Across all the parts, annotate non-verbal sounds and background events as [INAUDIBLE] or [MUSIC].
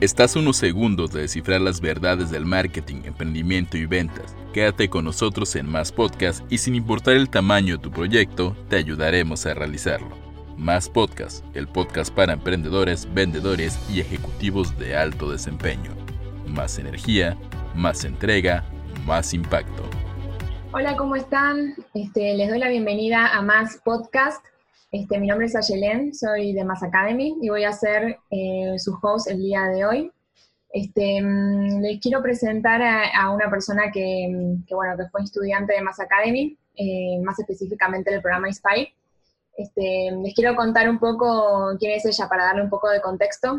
Estás unos segundos de descifrar las verdades del marketing, emprendimiento y ventas. Quédate con nosotros en Más Podcast y sin importar el tamaño de tu proyecto, te ayudaremos a realizarlo. Más Podcast, el podcast para emprendedores, vendedores y ejecutivos de alto desempeño. Más energía, más entrega, más impacto. Hola, ¿cómo están? Este, les doy la bienvenida a Más Podcast. Este, mi nombre es Ayelen, soy de Mass Academy y voy a ser eh, su host el día de hoy. Este, mm, les quiero presentar a, una persona que, bueno, que fue estudiante de Mass Academy, eh, más específicamente del programa Inspire. Este, les quiero contar un poco quién es ella para darle un poco de contexto.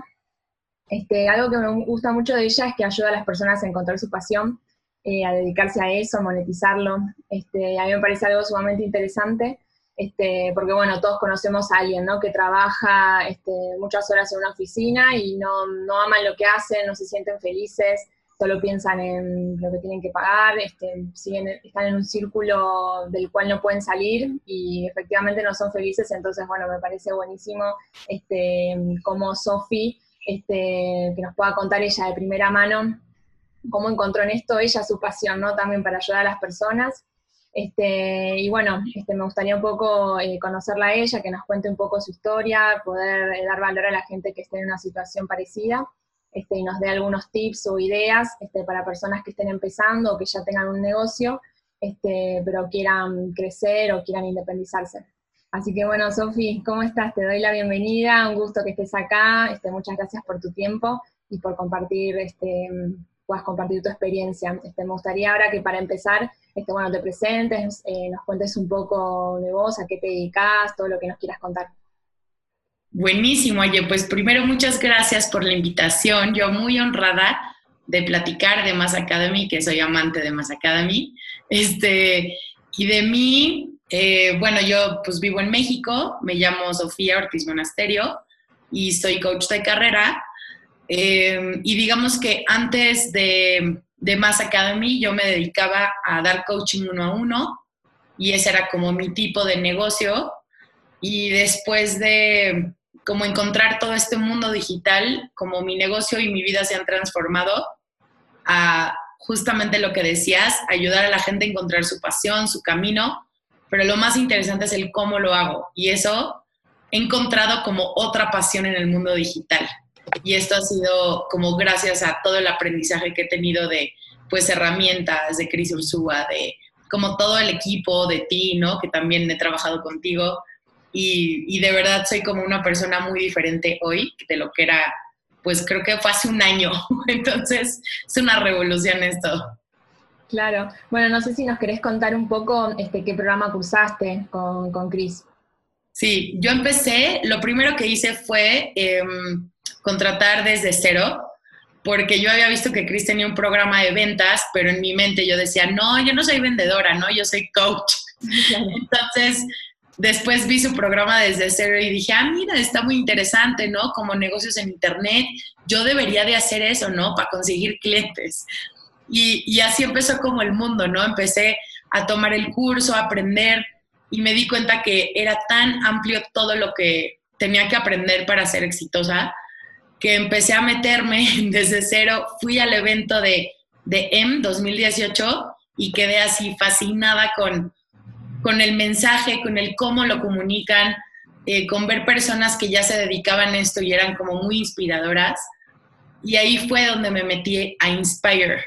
Este, algo que me gusta mucho de ella es que ayuda a las personas a encontrar su pasión, eh, a dedicarse a eso, a monetizarlo. Este, a mí me parece algo sumamente interesante este, porque bueno, todos conocemos a alguien, ¿no? Que trabaja este, muchas horas en una oficina y no, no, aman lo que hacen, no se sienten felices, solo piensan en lo que tienen que pagar, este, siguen, están en un círculo del cual no pueden salir y efectivamente no son felices, entonces bueno, me parece buenísimo este, como Sofi, este, que nos pueda contar ella de primera mano cómo encontró en esto ella su pasión, ¿no? También para ayudar a las personas. Este, y bueno, este, me gustaría un poco eh, conocerla a ella, que nos cuente un poco su historia, poder eh, dar valor a la gente que esté en una situación parecida este, y nos dé algunos tips o ideas este, para personas que estén empezando o que ya tengan un negocio, este, pero quieran crecer o quieran independizarse. Así que bueno, Sofi, ¿cómo estás? Te doy la bienvenida, un gusto que estés acá, este, muchas gracias por tu tiempo y por compartir, este, puedas compartir tu experiencia. Este, me gustaría ahora que para empezar este, bueno, te presentes, eh, nos cuentes un poco de vos, a qué te dedicas, todo lo que nos quieras contar. Buenísimo, oye, pues primero muchas gracias por la invitación. Yo muy honrada de platicar de Mass Academy, que soy amante de Mass Academy. Este, y de mí, eh, bueno, yo pues vivo en México, me llamo Sofía Ortiz Monasterio y soy coach de carrera. Eh, y digamos que antes de de Mass Academy yo me dedicaba a dar coaching uno a uno y ese era como mi tipo de negocio. Y después de como encontrar todo este mundo digital, como mi negocio y mi vida se han transformado a justamente lo que decías, ayudar a la gente a encontrar su pasión, su camino, pero lo más interesante es el cómo lo hago. Y eso he encontrado como otra pasión en el mundo digital. Y esto ha sido como gracias a todo el aprendizaje que he tenido de pues herramientas de Cris Ursúa, de como todo el equipo, de ti, ¿no? Que también he trabajado contigo. Y, y, de verdad soy como una persona muy diferente hoy de lo que era, pues creo que fue hace un año. [LAUGHS] Entonces es una revolución esto. Claro. Bueno, no sé si nos querés contar un poco este, qué programa cursaste con, con Cris. Sí, yo empecé, lo primero que hice fue eh, contratar desde cero, porque yo había visto que Chris tenía un programa de ventas, pero en mi mente yo decía, no, yo no soy vendedora, no, yo soy coach. Entonces, después vi su programa desde cero y dije, ah, mira, está muy interesante, ¿no? Como negocios en Internet, yo debería de hacer eso, ¿no? Para conseguir clientes. Y, y así empezó como el mundo, ¿no? Empecé a tomar el curso, a aprender y me di cuenta que era tan amplio todo lo que tenía que aprender para ser exitosa que empecé a meterme [LAUGHS] desde cero. Fui al evento de, de M 2018 y quedé así fascinada con, con el mensaje, con el cómo lo comunican, eh, con ver personas que ya se dedicaban a esto y eran como muy inspiradoras. Y ahí fue donde me metí a Inspire,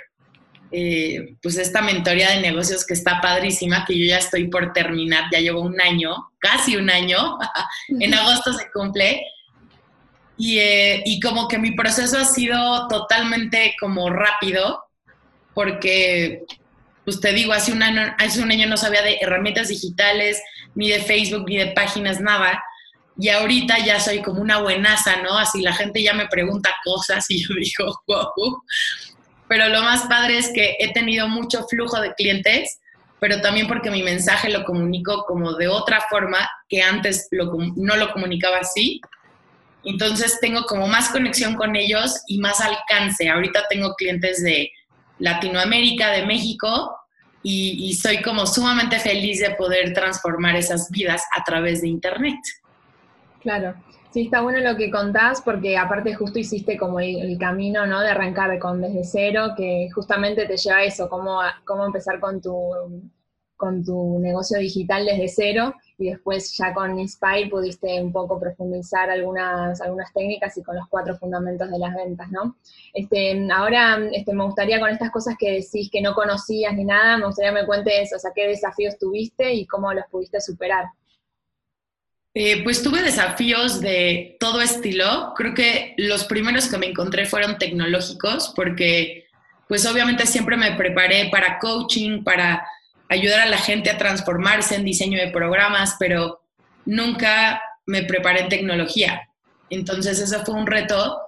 eh, pues esta mentoría de negocios que está padrísima, que yo ya estoy por terminar, ya llevo un año, casi un año, [LAUGHS] en agosto se cumple, eh, y, como que mi proceso ha sido totalmente como rápido, porque, pues te digo, hace un, año, hace un año no sabía de herramientas digitales, ni de Facebook, ni de páginas, nada. Y ahorita ya soy como una buenaza, ¿no? Así la gente ya me pregunta cosas y yo [LAUGHS] digo, wow. Pero lo más padre es que he tenido mucho flujo de clientes, pero también porque mi mensaje lo comunico como de otra forma que antes no lo comunicaba así entonces tengo como más conexión con ellos y más alcance. Ahorita tengo clientes de Latinoamérica, de México, y, soy como sumamente feliz de poder transformar esas vidas a través de Internet. Claro. Sí, está bueno lo que contás porque aparte justo hiciste como el, camino, ¿no? De arrancar con desde cero, que justamente te lleva a eso, cómo, cómo empezar con tu, con tu negocio digital desde cero y después ya con Inspire pudiste un poco profundizar algunas, algunas técnicas y con los cuatro fundamentos de las ventas, ¿no? Este, ahora este, me gustaría con estas cosas que decís que no conocías ni nada, me gustaría que me cuentes, o sea, qué desafíos tuviste y cómo los pudiste superar. Eh, pues tuve desafíos de todo estilo. Creo que los primeros que me encontré fueron tecnológicos porque pues obviamente siempre me preparé para coaching, para ayudar a la gente a transformarse en diseño de programas, pero nunca me preparé en tecnología. Entonces eso fue un reto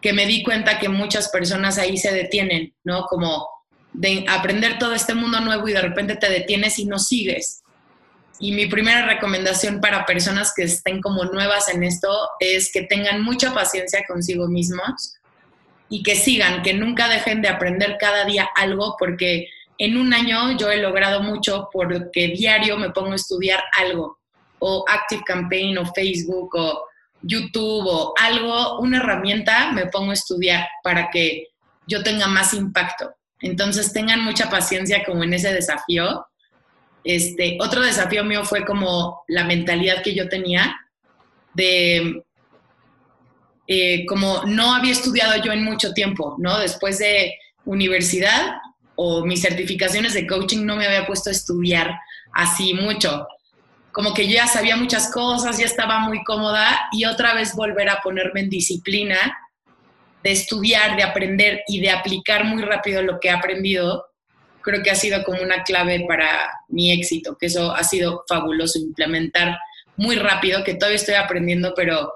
que me di cuenta que muchas personas ahí se detienen, ¿no? Como de aprender todo este mundo nuevo y de repente te detienes y no sigues. Y mi primera recomendación para personas que estén como nuevas en esto es que tengan mucha paciencia consigo mismos y que sigan, que nunca dejen de aprender cada día algo, porque en un año yo he logrado mucho porque diario me pongo a estudiar algo, o Active Campaign, o Facebook, o YouTube, o algo, una herramienta, me pongo a estudiar para que yo tenga más impacto. Entonces tengan mucha paciencia como en ese desafío este, otro desafío mío fue como la mentalidad que yo tenía de eh, como no había estudiado yo en mucho tiempo, ¿no? Después de universidad mis certificaciones de coaching no me había puesto a estudiar así mucho. Como que yo ya sabía muchas cosas, ya estaba muy cómoda y otra vez volver a ponerme en disciplina de estudiar, de aprender y de aplicar muy rápido lo que he aprendido creo que ha sido como una clave para mi éxito, que eso ha sido fabuloso implementar muy rápido, que todavía estoy aprendiendo, pero,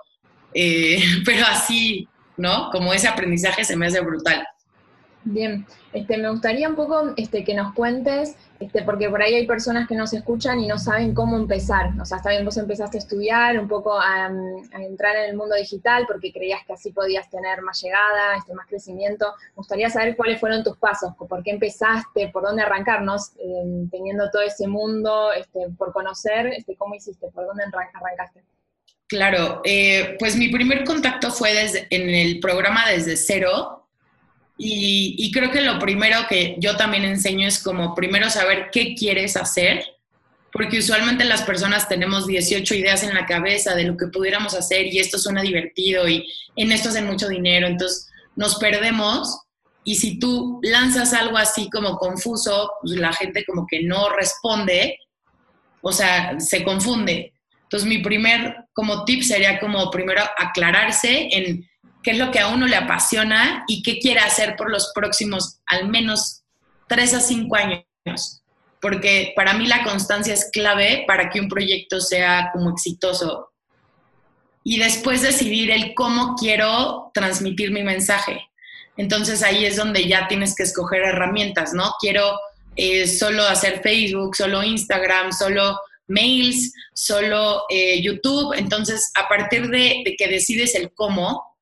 eh, [LAUGHS] pero así, ¿no? Como ese aprendizaje se me hace brutal. Bien, este, me gustaría un poco este, que nos cuentes, este, porque por ahí hay personas que nos escuchan y no saben cómo empezar. O sea, está bien, vos empezaste a estudiar, un poco a, entrar en el mundo digital porque creías que así podías tener más llegada, este, más crecimiento. Me gustaría saber cuáles fueron tus pasos, por qué empezaste, por dónde arrancarnos, em, teniendo todo ese mundo este, por conocer, este, cómo hiciste, por dónde arrancaste. Claro, eh, pues mi primer contacto fue desde, en el programa desde cero, y, creo que lo primero que yo también enseño es como primero saber qué quieres hacer, porque usualmente las personas tenemos 18 ideas en la cabeza de lo que pudiéramos hacer y esto suena divertido y en esto hacen mucho dinero, entonces nos perdemos y si tú lanzas algo así como confuso, pues la gente como que no responde, o sea, se confunde. Entonces mi primer como tip sería como primero aclararse en qué es lo que a uno le apasiona y qué quiere hacer por los próximos al menos tres a cinco años. Porque para mí la constancia es clave para que un proyecto sea como exitoso. Y después decidir el cómo quiero transmitir mi mensaje. Entonces ahí es donde ya tienes que escoger herramientas, ¿no? Quiero eh, solo hacer Facebook, solo Instagram, solo mails, solo eh, YouTube. Entonces, a partir de, de, que decides el cómo,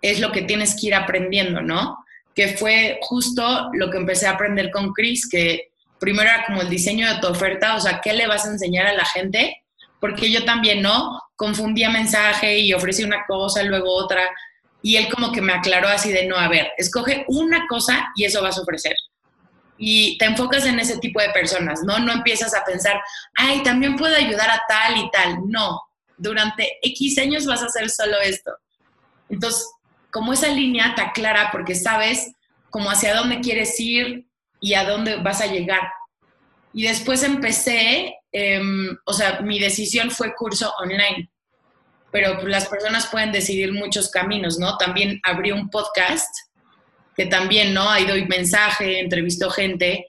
es lo que tienes que ir aprendiendo, ¿no? Que fue justo lo que empecé a aprender con Chris, que primero era como el diseño de tu oferta, o sea, ¿qué le vas a enseñar a la gente? Porque yo también, ¿no? Confundía mensaje y ofrecí una cosa, luego otra, y él como que me aclaró así de, no, a ver, escoge una cosa y eso vas a ofrecer. Y te enfocas en ese tipo de personas, ¿no? No empiezas a pensar, ay, también puedo ayudar a tal y tal. No, durante X años vas a hacer solo esto. Entonces, como esa línea te aclara porque sabes como hacia dónde quieres ir y a dónde vas a llegar. Y después empecé, em, o sea, mi decisión fue curso online, pero las personas pueden decidir muchos caminos, ¿no? También abrí un podcast, que también, ¿no? Ahí doy mensaje, entrevisto gente,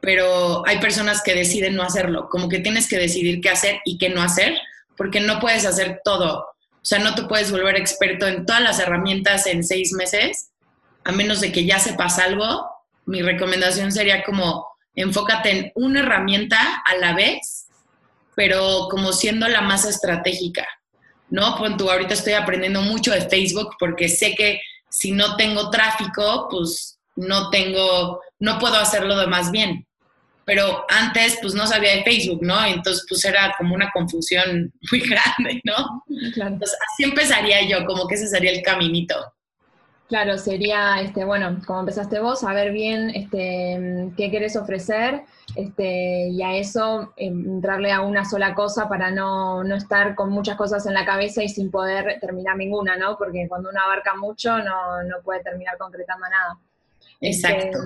pero hay personas que deciden no hacerlo, como que tienes que decidir qué hacer y qué no hacer, porque no puedes hacer todo. O sea, no te puedes volver experto en todas las herramientas en seis meses, a menos de que ya sepas algo. Mi recomendación sería como enfócate en una herramienta a la vez, pero como siendo la más estratégica, ¿no? Pues tú, ahorita estoy aprendiendo mucho de Facebook porque sé que si no tengo tráfico, pues no tengo, no puedo hacerlo de más bien. Pero antes pues no sabía de Facebook, ¿no? Entonces pues era como una confusión [LAUGHS] muy grande, ¿no? Entonces así empezaría yo, como que ese sería el caminito. Claro, sería, este, bueno, como empezaste vos, saber bien este, qué querés ofrecer este, y a eso entrarle a una sola cosa para no, no, estar con muchas cosas en la cabeza y sin poder terminar ninguna, ¿no? Porque cuando uno abarca mucho no, no puede terminar concretando nada. Exacto. Este,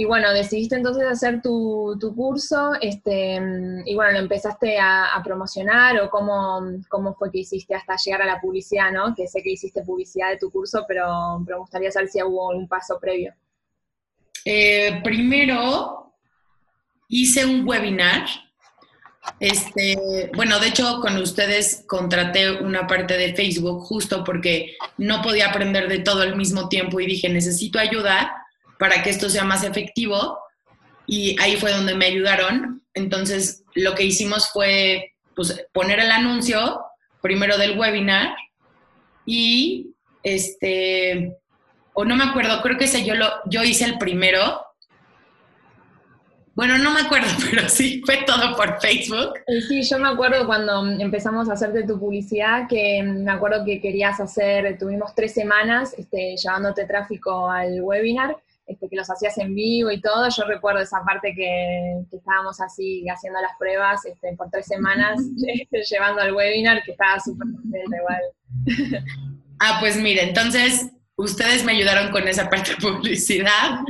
y bueno, decidiste entonces hacer tu, curso, este, y bueno, lo empezaste a, promocionar o cómo, cómo, fue que hiciste hasta llegar a la publicidad, ¿no? Que sé que hiciste publicidad de tu curso, pero, me gustaría saber si hubo un paso previo. Eh, primero hice un webinar. Este, bueno, de hecho, con ustedes contraté una parte de Facebook justo porque no podía aprender de todo al mismo tiempo y dije, necesito ayuda para que esto sea más efectivo y ahí fue donde me ayudaron. Entonces, lo que hicimos fue pues, poner el anuncio primero del webinar y este, o no me acuerdo, creo que ese yo, lo, yo hice el primero. Bueno, no me acuerdo, [LAUGHS] pero sí, fue todo por Facebook. Eh, sí, yo me acuerdo cuando empezamos a hacerte tu publicidad, que me acuerdo que querías hacer, tuvimos tres semanas este, llevándote tráfico al webinar este, que los hacías en vivo y todo, yo recuerdo esa parte que, estábamos así haciendo las pruebas este, por tres semanas, este, [LAUGHS] [LAUGHS] llevando al webinar, que estaba súper igual. [LAUGHS] Ah, pues mire, entonces ustedes me ayudaron con esa parte de publicidad.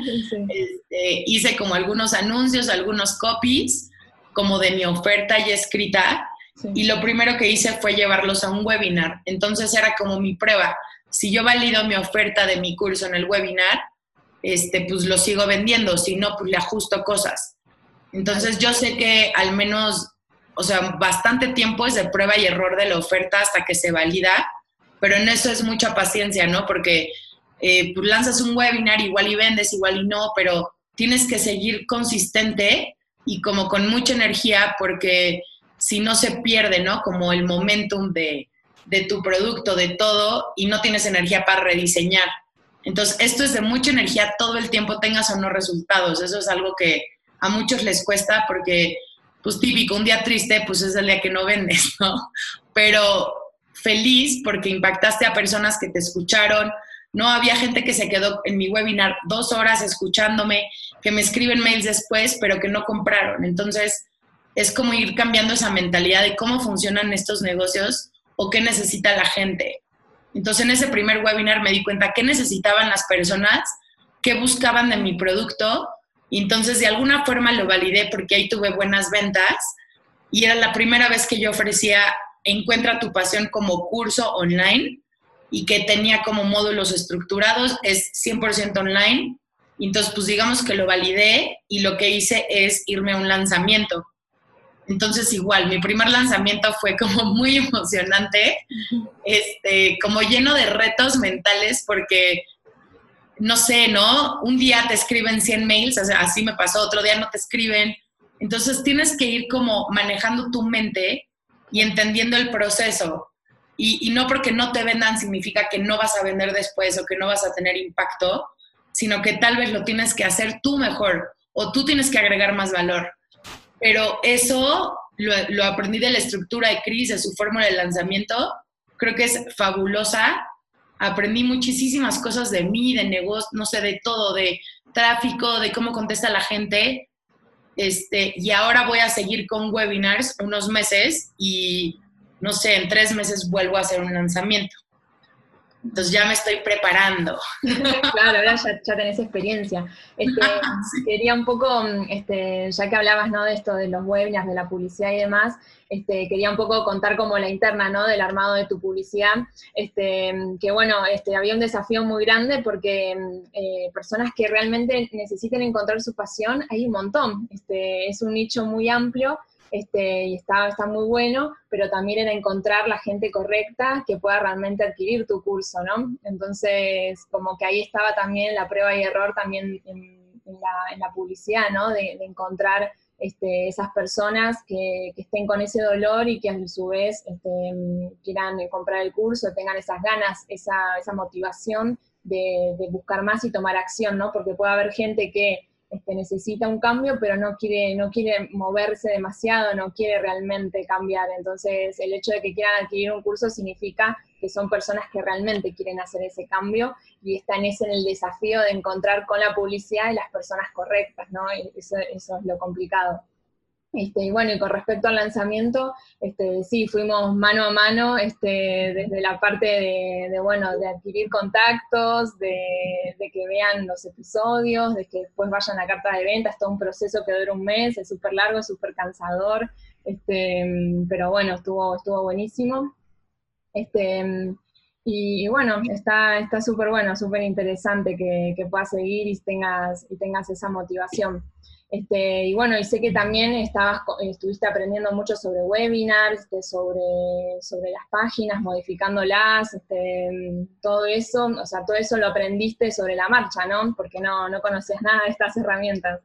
hice como algunos anuncios, algunos copies, como de mi oferta ya escrita. Y lo primero que hice fue llevarlos a un webinar. Entonces era como mi prueba. Si yo valido mi oferta de mi curso en el webinar, este, pues lo sigo vendiendo, si no, pues le ajusto cosas. Entonces yo sé que al menos, o sea, bastante tiempo es de prueba y error de la oferta hasta que se valida, pero en eso es mucha paciencia, ¿no? Porque eh, pues lanzas un webinar, igual y vendes, igual y no, pero tienes que seguir consistente y como con mucha energía porque si no se pierde, ¿no? Como el momentum de, de tu producto, de todo, y no tienes energía para rediseñar. Entonces, esto es de mucha energía todo el tiempo, tengas o no resultados. Eso es algo que a muchos les cuesta porque, pues típico, un día triste, pues es el día que no vendes, [LAUGHS] ¿no? Pero feliz porque impactaste a personas que te escucharon. No había gente que se quedó en mi webinar dos horas escuchándome, que me escriben mails después, pero que no compraron. Entonces, es como ir cambiando esa mentalidad de cómo funcionan estos negocios o qué necesita la gente. Entonces en ese primer webinar me di cuenta qué necesitaban las personas, qué buscaban de mi producto entonces de alguna forma lo validé porque ahí tuve buenas ventas y era la primera vez que yo ofrecía Encuentra tu pasión como curso online y que tenía como módulos estructurados, es 100% online. Entonces, pues digamos que lo validé y lo que hice es irme a un lanzamiento. Entonces igual, mi primer lanzamiento fue como [LAUGHS] muy emocionante, este, como lleno de retos mentales porque, no sé, ¿no? Un día te escriben 100 mails, así me pasó, otro día no te escriben. Entonces tienes que ir como manejando tu mente y entendiendo el proceso. Y, y no porque no te vendan significa que no vas a vender después o que no vas a tener impacto, sino que tal vez lo tienes que hacer tú mejor o tú tienes que agregar más valor. Pero eso lo, aprendí de la estructura de Cris, de su fórmula de lanzamiento. Creo que es fabulosa. Aprendí muchísimas cosas de mí, de negocio, no sé, de todo, de tráfico, de cómo contesta la gente. Este, y ahora voy a seguir con webinars unos meses y no sé, en tres meses vuelvo a hacer un lanzamiento. Entonces ya me estoy preparando. [LAUGHS] claro, ahora ya, tenés experiencia. Este, [LAUGHS] Quería un poco, este, ya que hablabas ¿no? de esto de los webinars, de la publicidad y demás, este, quería un poco contar como la interna ¿no? del armado de tu publicidad, este, que bueno, este, había un desafío muy grande porque eh, personas que realmente necesiten encontrar su pasión, hay un montón. Este, es un nicho muy amplio este, y está, está muy bueno, pero también era encontrar la gente correcta que pueda realmente adquirir tu curso, ¿no? Entonces, como que ahí estaba también la prueba y error también en, la, publicidad, ¿no? De, encontrar este, esas personas que, estén con ese dolor y que a su vez este, quieran comprar el curso, tengan esas ganas, esa, esa motivación de, de, buscar más y tomar acción, ¿no? Porque puede haber gente que este, necesita un cambio, pero no quiere, no quiere moverse demasiado, no quiere realmente cambiar. Entonces, el hecho de que quieran adquirir un curso significa que son personas que realmente quieren hacer ese cambio y están ese en el desafío de encontrar con la publicidad las personas correctas, ¿no? Eso, eso es lo complicado. Este, y bueno, y con respecto al lanzamiento, este, sí, fuimos mano a mano este, desde la parte de, bueno, de adquirir contactos, de, que vean los episodios, de que después vayan a carta de venta, es todo un proceso que dura un mes, es súper largo, es súper cansador, este, pero bueno, estuvo, estuvo buenísimo. Este, y, bueno, está súper bueno, súper interesante que, que puedas seguir y tengas, y tengas esa motivación. Este, y bueno, y sé que también estabas, estuviste aprendiendo mucho sobre webinars, este, sobre, sobre las páginas, modificándolas, este, todo eso, o sea, todo eso lo aprendiste sobre la marcha, ¿no? Porque no, no conocías nada de estas herramientas.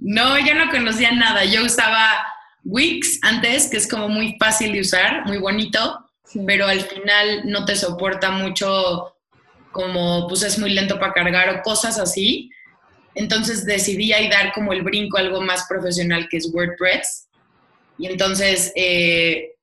No, yo no conocía nada. Yo usaba Wix antes, que es como muy fácil de usar, muy bonito, pero al final no te soporta mucho, como pues es muy lento para cargar o cosas así. Entonces decidí ahí dar como el brinco a algo más profesional que es WordPress. Y entonces eh,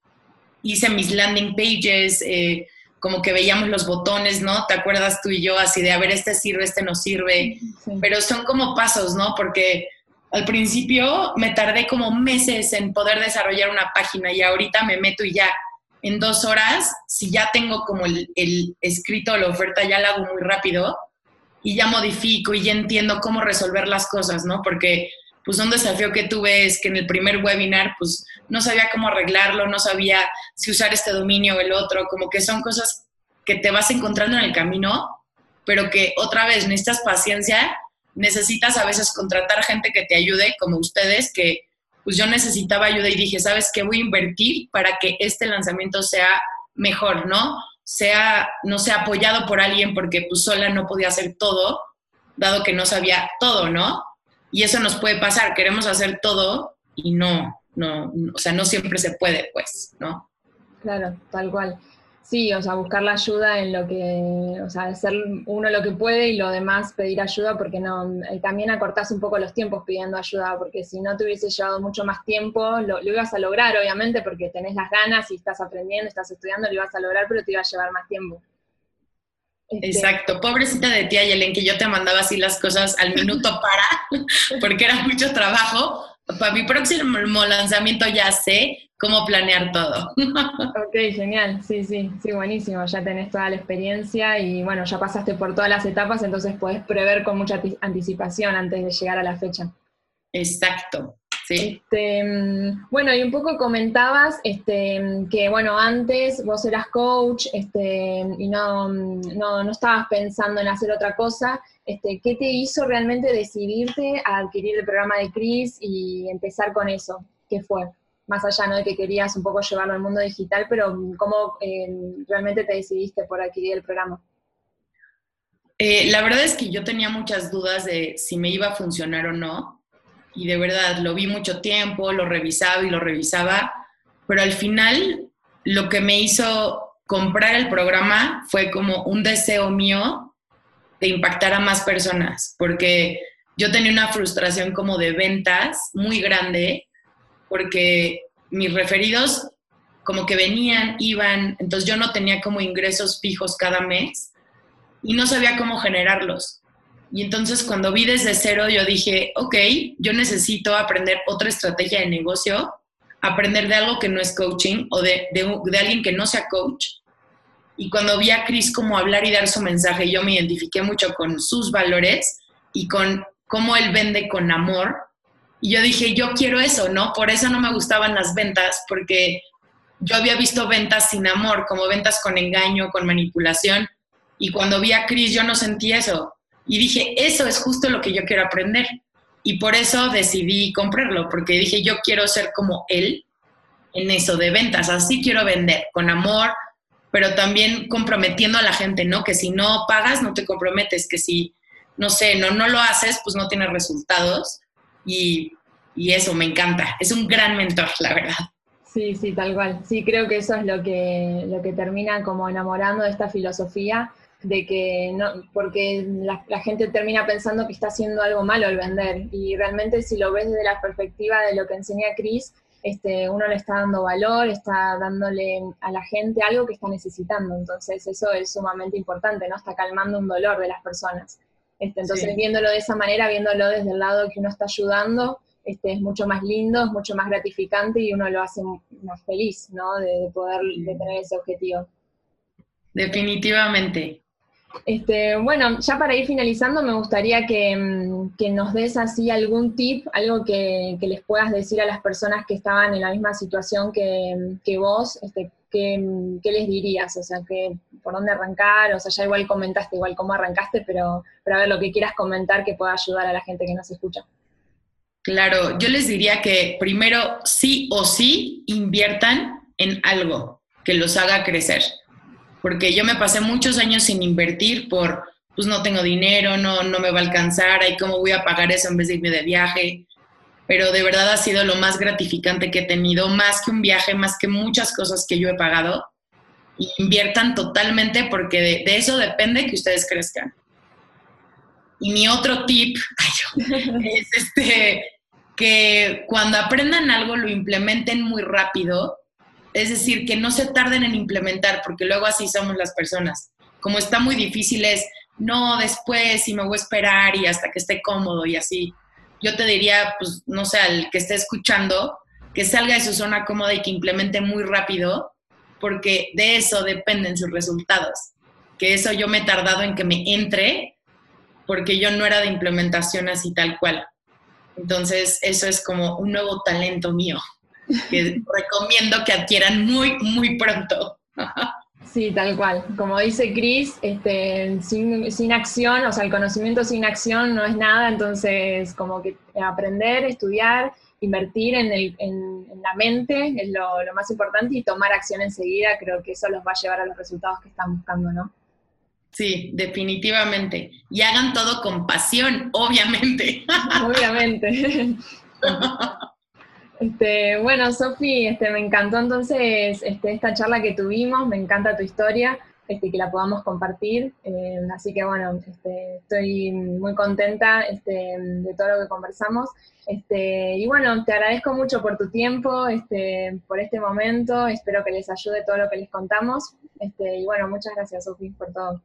hice mis landing pages, eh, como que veíamos los botones, ¿no? ¿Te acuerdas tú y yo así de, a ver, este sirve, este no sirve? Pero son como pasos, ¿no? Porque al principio me tardé como meses en poder desarrollar una página y ahorita me meto y ya en dos horas, si ya tengo como el, el escrito, la oferta, ya la hago muy rápido y ya modifico y ya entiendo cómo resolver las cosas, ¿no? Porque pues un desafío que tuve es que en el primer webinar pues no sabía cómo arreglarlo, no sabía si usar este dominio o el otro, como que son cosas que te vas encontrando en el camino, pero que otra vez necesitas paciencia, necesitas a veces contratar gente que te ayude, como ustedes, que pues yo necesitaba ayuda y dije, ¿sabes qué? Voy a invertir para que este lanzamiento sea mejor, ¿no? Sea, no sea apoyado por alguien porque pues sola no podía hacer todo, dado que no sabía todo, ¿no? Y eso nos puede pasar, queremos hacer todo y no, no, o sea, no siempre se puede, pues, ¿no? Claro, tal cual. Sí, o sea, buscar la ayuda en lo que, o sea, hacer uno lo que puede y lo demás pedir ayuda porque no, eh, también acortás un poco los tiempos pidiendo ayuda, porque si no te hubiese llevado mucho más tiempo, lo, ibas a lograr, obviamente, porque tenés las ganas y estás aprendiendo, estás estudiando, lo ibas a lograr, pero te iba a llevar más tiempo. Este, Exacto, pobrecita de tía Yelen, que yo te mandaba así las cosas al minuto [LAUGHS] para, porque era mucho trabajo. Para mi próximo lanzamiento ya sé cómo planear todo. [LAUGHS] ok, genial, sí, sí, sí, buenísimo, ya tenés toda la experiencia y bueno, ya pasaste por todas las etapas, entonces podés prever con mucha anticipación antes de llegar a la fecha. Exacto. Sí. Este, mm, bueno, y un poco comentabas este, que, bueno, antes vos eras coach este, y no, no, no, estabas pensando en hacer otra cosa. Este, ¿Qué te hizo realmente decidirte a adquirir el programa de Cris y empezar con eso? ¿Qué fue? Más allá ¿no? de que querías un poco llevarlo al mundo digital, pero ¿cómo eh, realmente te decidiste por adquirir el programa? Eh, la verdad es que yo tenía muchas dudas de si me iba a funcionar o no, y de verdad lo vi mucho tiempo, lo revisaba y lo revisaba, pero al final lo que me hizo comprar el programa fue como un deseo mío de impactar a más personas, porque yo tenía una frustración como de ventas muy grande porque mis referidos como que venían, iban, entonces yo no tenía como ingresos fijos cada mes y no sabía cómo generarlos. Y entonces cuando vi desde cero, yo dije, ok, yo necesito aprender otra estrategia de negocio, aprender de algo que no es coaching o de, de, alguien que no sea coach. Y cuando vi a Chris como hablar y dar su mensaje, yo me identifiqué mucho con sus valores y con cómo él vende con amor y yo dije, yo quiero eso, ¿no? Por eso no me gustaban las ventas, porque yo había visto ventas sin amor, como ventas con engaño, con manipulación. Y cuando vi a Chris, yo no sentí eso. Y dije, eso es justo lo que yo quiero aprender. Y por eso decidí comprarlo, porque dije, yo quiero ser como él en eso de ventas. Así quiero vender, con amor, pero también comprometiendo a la gente, ¿no? Que si no pagas, no te comprometes, que si, no sé, no, no lo haces, pues no tienes resultados y, eso me encanta. Es un gran mentor, la verdad. Sí, sí, tal cual. Sí, creo que eso es lo que, lo que termina como enamorando de esta filosofía, de que no, porque la, gente termina pensando que está haciendo algo malo al vender, y realmente si lo ves desde la perspectiva de lo que enseña Cris, este, uno le está dando valor, está dándole a la gente algo que está necesitando, entonces eso es sumamente importante, ¿no? Está calmando un dolor de las personas. Este, entonces, viéndolo de esa manera, viéndolo desde el lado que uno está ayudando, este, es mucho más lindo, es mucho más gratificante y uno lo hace más feliz, ¿no? De, poder de tener ese objetivo. Definitivamente. Este, bueno, ya para ir finalizando, me gustaría que, mm, nos des así algún tip, algo que, les puedas decir a las personas que estaban en la misma situación que, vos, este, ¿qué, les dirías? O sea, que, por dónde arrancar, o sea, ya igual comentaste igual cómo arrancaste, pero, pero a ver lo que quieras comentar que pueda ayudar a la gente que nos escucha. Claro, yo les diría que primero sí o sí inviertan en algo que los haga crecer porque yo me pasé muchos años sin invertir por, pues no tengo dinero, no, no me va a alcanzar, ahí cómo voy a pagar eso en vez de irme de viaje. Pero de verdad ha sido lo más gratificante que he tenido, más que un viaje, más que muchas cosas que yo he pagado. inviertan totalmente porque de, eso depende que ustedes crezcan. Y mi otro tip [LAUGHS] [LAUGHS] es este, que cuando aprendan algo lo implementen muy rápido es decir, que no se tarden en implementar, porque luego así somos las personas. Como está muy difícil es, no, después y me voy a esperar y hasta que esté cómodo y así. Yo te diría, pues, no sé, al que esté escuchando, que salga de su zona cómoda y que implemente muy rápido, porque de eso dependen sus resultados. Que eso yo me he tardado en que me entre, porque yo no era de implementación así tal cual. Entonces, eso es como un nuevo talento mío que recomiendo que adquieran muy, muy pronto. Sí, tal cual. Como dice Cris, este, sin, acción, o sea, el conocimiento sin acción no es nada, entonces como que aprender, estudiar, invertir en, el, en, la mente es lo, lo, más importante y tomar acción enseguida, creo que eso los va a llevar a los resultados que están buscando, ¿no? Sí, definitivamente. Y hagan todo con pasión, obviamente. Obviamente. [LAUGHS] Este, bueno, Sofi, este, me encantó entonces este, esta charla que tuvimos, me encanta tu historia, este, que la podamos compartir, eh, así que bueno, este, estoy muy contenta este, de todo lo que conversamos. Este, y bueno, te agradezco mucho por tu tiempo, este, por este momento, espero que les ayude todo lo que les contamos. Este, y bueno, muchas gracias, Sofi, por todo.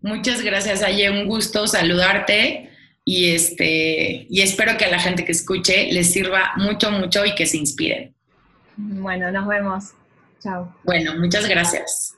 Muchas gracias, Aye, un gusto saludarte y, este, y espero que a la gente que escuche les sirva mucho, mucho y que se inspiren. Bueno, nos vemos. Chao. Bueno, muchas gracias.